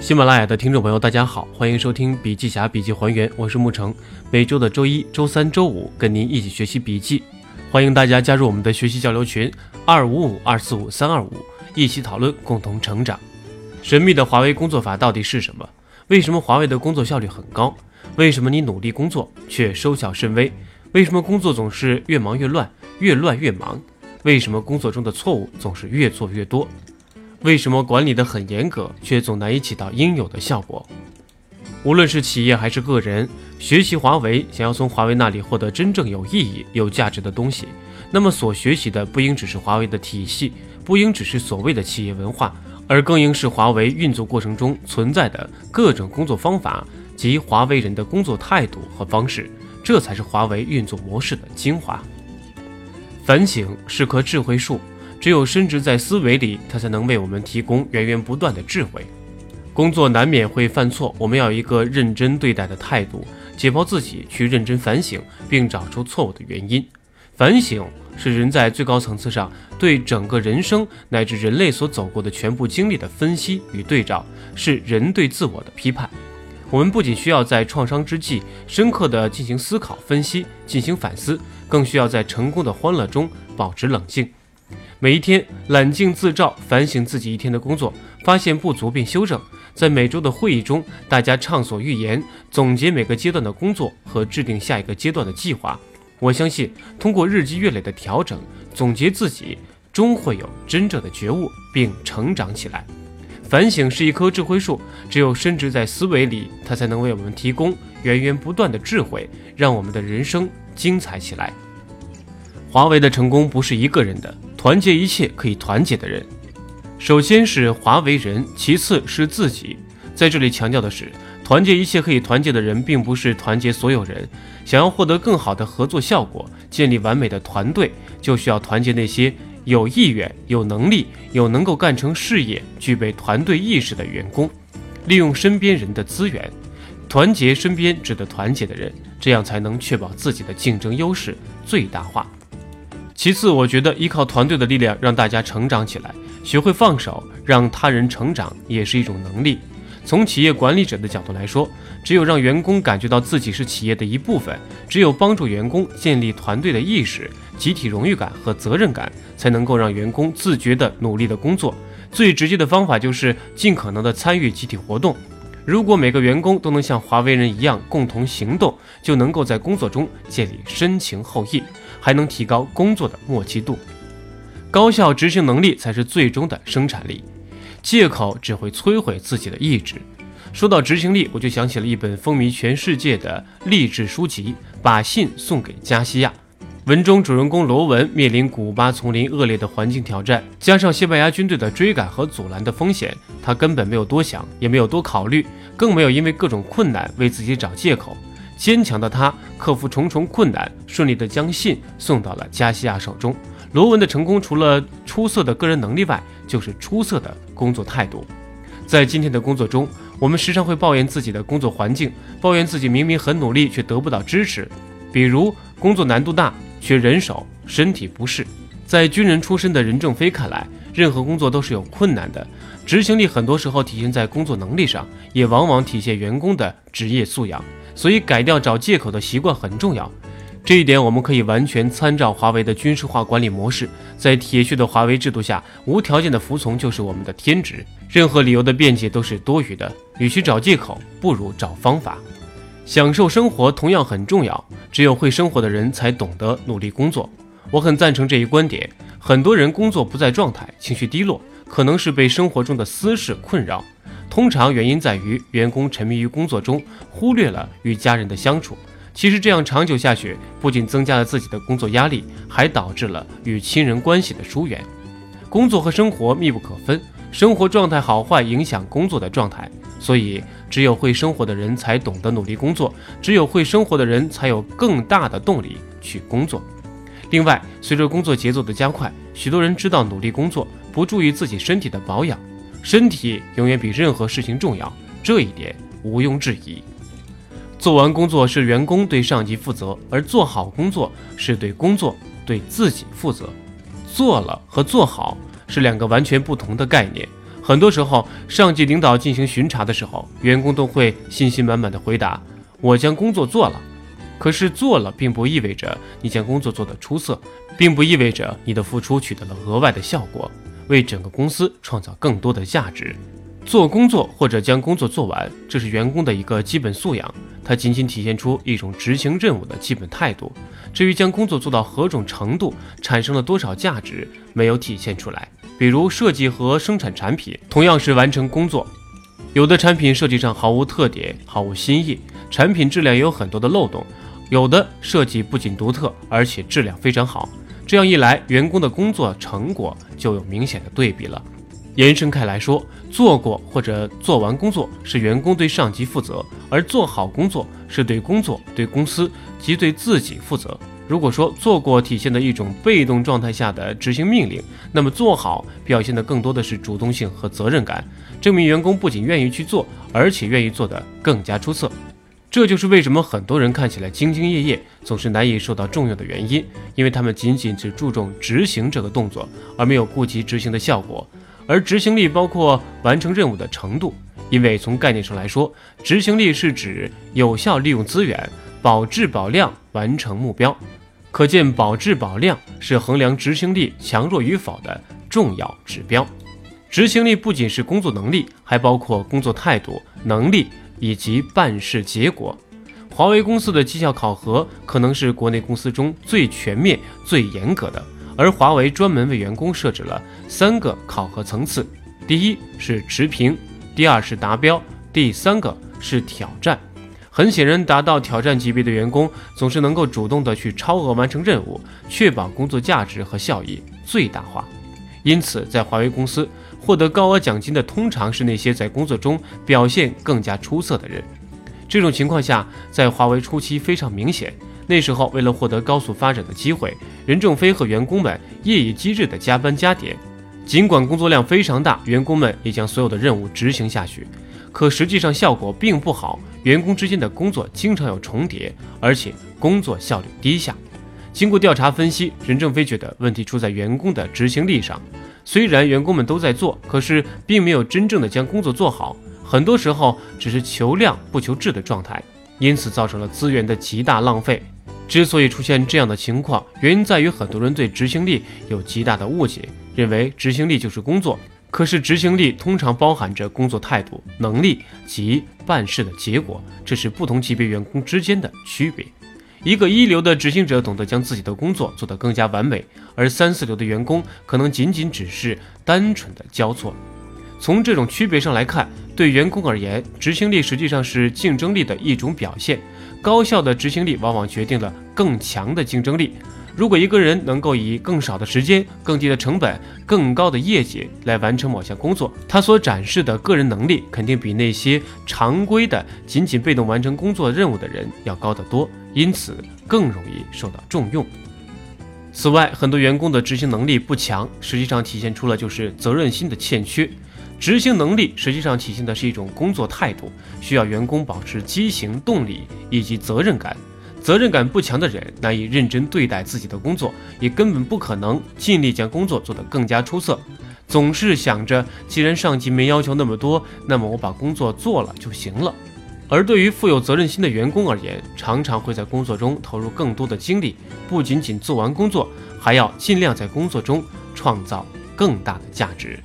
喜马拉雅的听众朋友，大家好，欢迎收听笔记侠笔记还原，我是沐橙。每周的周一、周三、周五跟您一起学习笔记，欢迎大家加入我们的学习交流群二五五二四五三二五，一起讨论，共同成长。神秘的华为工作法到底是什么？为什么华为的工作效率很高？为什么你努力工作却收效甚微？为什么工作总是越忙越乱，越乱越忙？为什么工作中的错误总是越做越多？为什么管理得很严格，却总难以起到应有的效果？无论是企业还是个人，学习华为，想要从华为那里获得真正有意义、有价值的东西，那么所学习的不应只是华为的体系，不应只是所谓的企业文化，而更应是华为运作过程中存在的各种工作方法及华为人的工作态度和方式，这才是华为运作模式的精华。反省是棵智慧树。只有深植在思维里，它才能为我们提供源源不断的智慧。工作难免会犯错，我们要有一个认真对待的态度，解剖自己，去认真反省，并找出错误的原因。反省是人在最高层次上对整个人生乃至人类所走过的全部经历的分析与对照，是人对自我的批判。我们不仅需要在创伤之际深刻地进行思考、分析、进行反思，更需要在成功的欢乐中保持冷静。每一天冷静自照，反省自己一天的工作，发现不足并修正。在每周的会议中，大家畅所欲言，总结每个阶段的工作和制定下一个阶段的计划。我相信，通过日积月累的调整，总结自己，终会有真正的觉悟并成长起来。反省是一棵智慧树，只有深植在思维里，它才能为我们提供源源不断的智慧，让我们的人生精彩起来。华为的成功不是一个人的。团结一切可以团结的人，首先是华为人，其次是自己。在这里强调的是，团结一切可以团结的人，并不是团结所有人。想要获得更好的合作效果，建立完美的团队，就需要团结那些有意愿、有能力、有能够干成事业、具备团队意识的员工。利用身边人的资源，团结身边值得团结的人，这样才能确保自己的竞争优势最大化。其次，我觉得依靠团队的力量让大家成长起来，学会放手，让他人成长也是一种能力。从企业管理者的角度来说，只有让员工感觉到自己是企业的一部分，只有帮助员工建立团队的意识、集体荣誉感和责任感，才能够让员工自觉地努力的工作。最直接的方法就是尽可能的参与集体活动。如果每个员工都能像华为人一样共同行动，就能够在工作中建立深情厚谊。还能提高工作的默契度，高效执行能力才是最终的生产力。借口只会摧毁自己的意志。说到执行力，我就想起了一本风靡全世界的励志书籍《把信送给加西亚》。文中主人公罗文面临古巴丛林恶劣的环境挑战，加上西班牙军队的追赶和阻拦的风险，他根本没有多想，也没有多考虑，更没有因为各种困难为自己找借口。坚强的他克服重重困难，顺利地将信送到了加西亚手中。罗文的成功，除了出色的个人能力外，就是出色的工作态度。在今天的工作中，我们时常会抱怨自己的工作环境，抱怨自己明明很努力却得不到支持，比如工作难度大、缺人手、身体不适。在军人出身的任正非看来，任何工作都是有困难的，执行力很多时候体现在工作能力上，也往往体现员工的职业素养。所以，改掉找借口的习惯很重要。这一点，我们可以完全参照华为的军事化管理模式。在铁血的华为制度下，无条件的服从就是我们的天职，任何理由的辩解都是多余的。与其找借口，不如找方法。享受生活同样很重要，只有会生活的人才懂得努力工作。我很赞成这一观点。很多人工作不在状态，情绪低落，可能是被生活中的私事困扰。通常原因在于员工沉迷于工作中，忽略了与家人的相处。其实这样长久下去，不仅增加了自己的工作压力，还导致了与亲人关系的疏远。工作和生活密不可分，生活状态好坏影响工作的状态。所以，只有会生活的人才懂得努力工作，只有会生活的人才有更大的动力去工作。另外，随着工作节奏的加快，许多人知道努力工作，不注意自己身体的保养。身体永远比任何事情重要，这一点毋庸置疑。做完工作是员工对上级负责，而做好工作是对工作对自己负责。做了和做好是两个完全不同的概念。很多时候，上级领导进行巡查的时候，员工都会信心满满的回答：“我将工作做了。”可是做了，并不意味着你将工作做得出色，并不意味着你的付出取得了额外的效果，为整个公司创造更多的价值。做工作或者将工作做完，这是员工的一个基本素养，它仅仅体现出一种执行任务的基本态度。至于将工作做到何种程度，产生了多少价值，没有体现出来。比如设计和生产产品，同样是完成工作，有的产品设计上毫无特点，毫无新意，产品质量也有很多的漏洞；有的设计不仅独特，而且质量非常好。这样一来，员工的工作成果就有明显的对比了。延伸开来说，做过或者做完工作是员工对上级负责，而做好工作是对工作、对公司及对自己负责。如果说做过体现的一种被动状态下的执行命令，那么做好表现的更多的是主动性和责任感，证明员工不仅愿意去做，而且愿意做得更加出色。这就是为什么很多人看起来兢兢业业，总是难以受到重用的原因，因为他们仅仅只注重执行这个动作，而没有顾及执行的效果。而执行力包括完成任务的程度，因为从概念上来说，执行力是指有效利用资源，保质保量完成目标。可见，保质保量是衡量执行力强弱与否的重要指标。执行力不仅是工作能力，还包括工作态度、能力以及办事结果。华为公司的绩效考核可能是国内公司中最全面、最严格的。而华为专门为员工设置了三个考核层次：第一是持平，第二是达标，第三个是挑战。很显然，达到挑战级别的员工总是能够主动的去超额完成任务，确保工作价值和效益最大化。因此，在华为公司获得高额奖金的通常是那些在工作中表现更加出色的人。这种情况下，在华为初期非常明显。那时候，为了获得高速发展的机会，任正非和员工们夜以继日的加班加点。尽管工作量非常大，员工们也将所有的任务执行下去，可实际上效果并不好。员工之间的工作经常有重叠，而且工作效率低下。经过调查分析，任正非觉得问题出在员工的执行力上。虽然员工们都在做，可是并没有真正的将工作做好，很多时候只是求量不求质的状态，因此造成了资源的极大浪费。之所以出现这样的情况，原因在于很多人对执行力有极大的误解，认为执行力就是工作。可是执行力通常包含着工作态度、能力及办事的结果，这是不同级别员工之间的区别。一个一流的执行者懂得将自己的工作做得更加完美，而三四流的员工可能仅仅只是单纯的交错。从这种区别上来看，对员工而言，执行力实际上是竞争力的一种表现。高效的执行力往往决定了更强的竞争力。如果一个人能够以更少的时间、更低的成本、更高的业绩来完成某项工作，他所展示的个人能力肯定比那些常规的仅仅被动完成工作任务的人要高得多，因此更容易受到重用。此外，很多员工的执行能力不强，实际上体现出了就是责任心的欠缺。执行能力实际上体现的是一种工作态度，需要员工保持激情、动力以及责任感。责任感不强的人难以认真对待自己的工作，也根本不可能尽力将工作做得更加出色。总是想着，既然上级没要求那么多，那么我把工作做了就行了。而对于富有责任心的员工而言，常常会在工作中投入更多的精力，不仅仅做完工作，还要尽量在工作中创造更大的价值。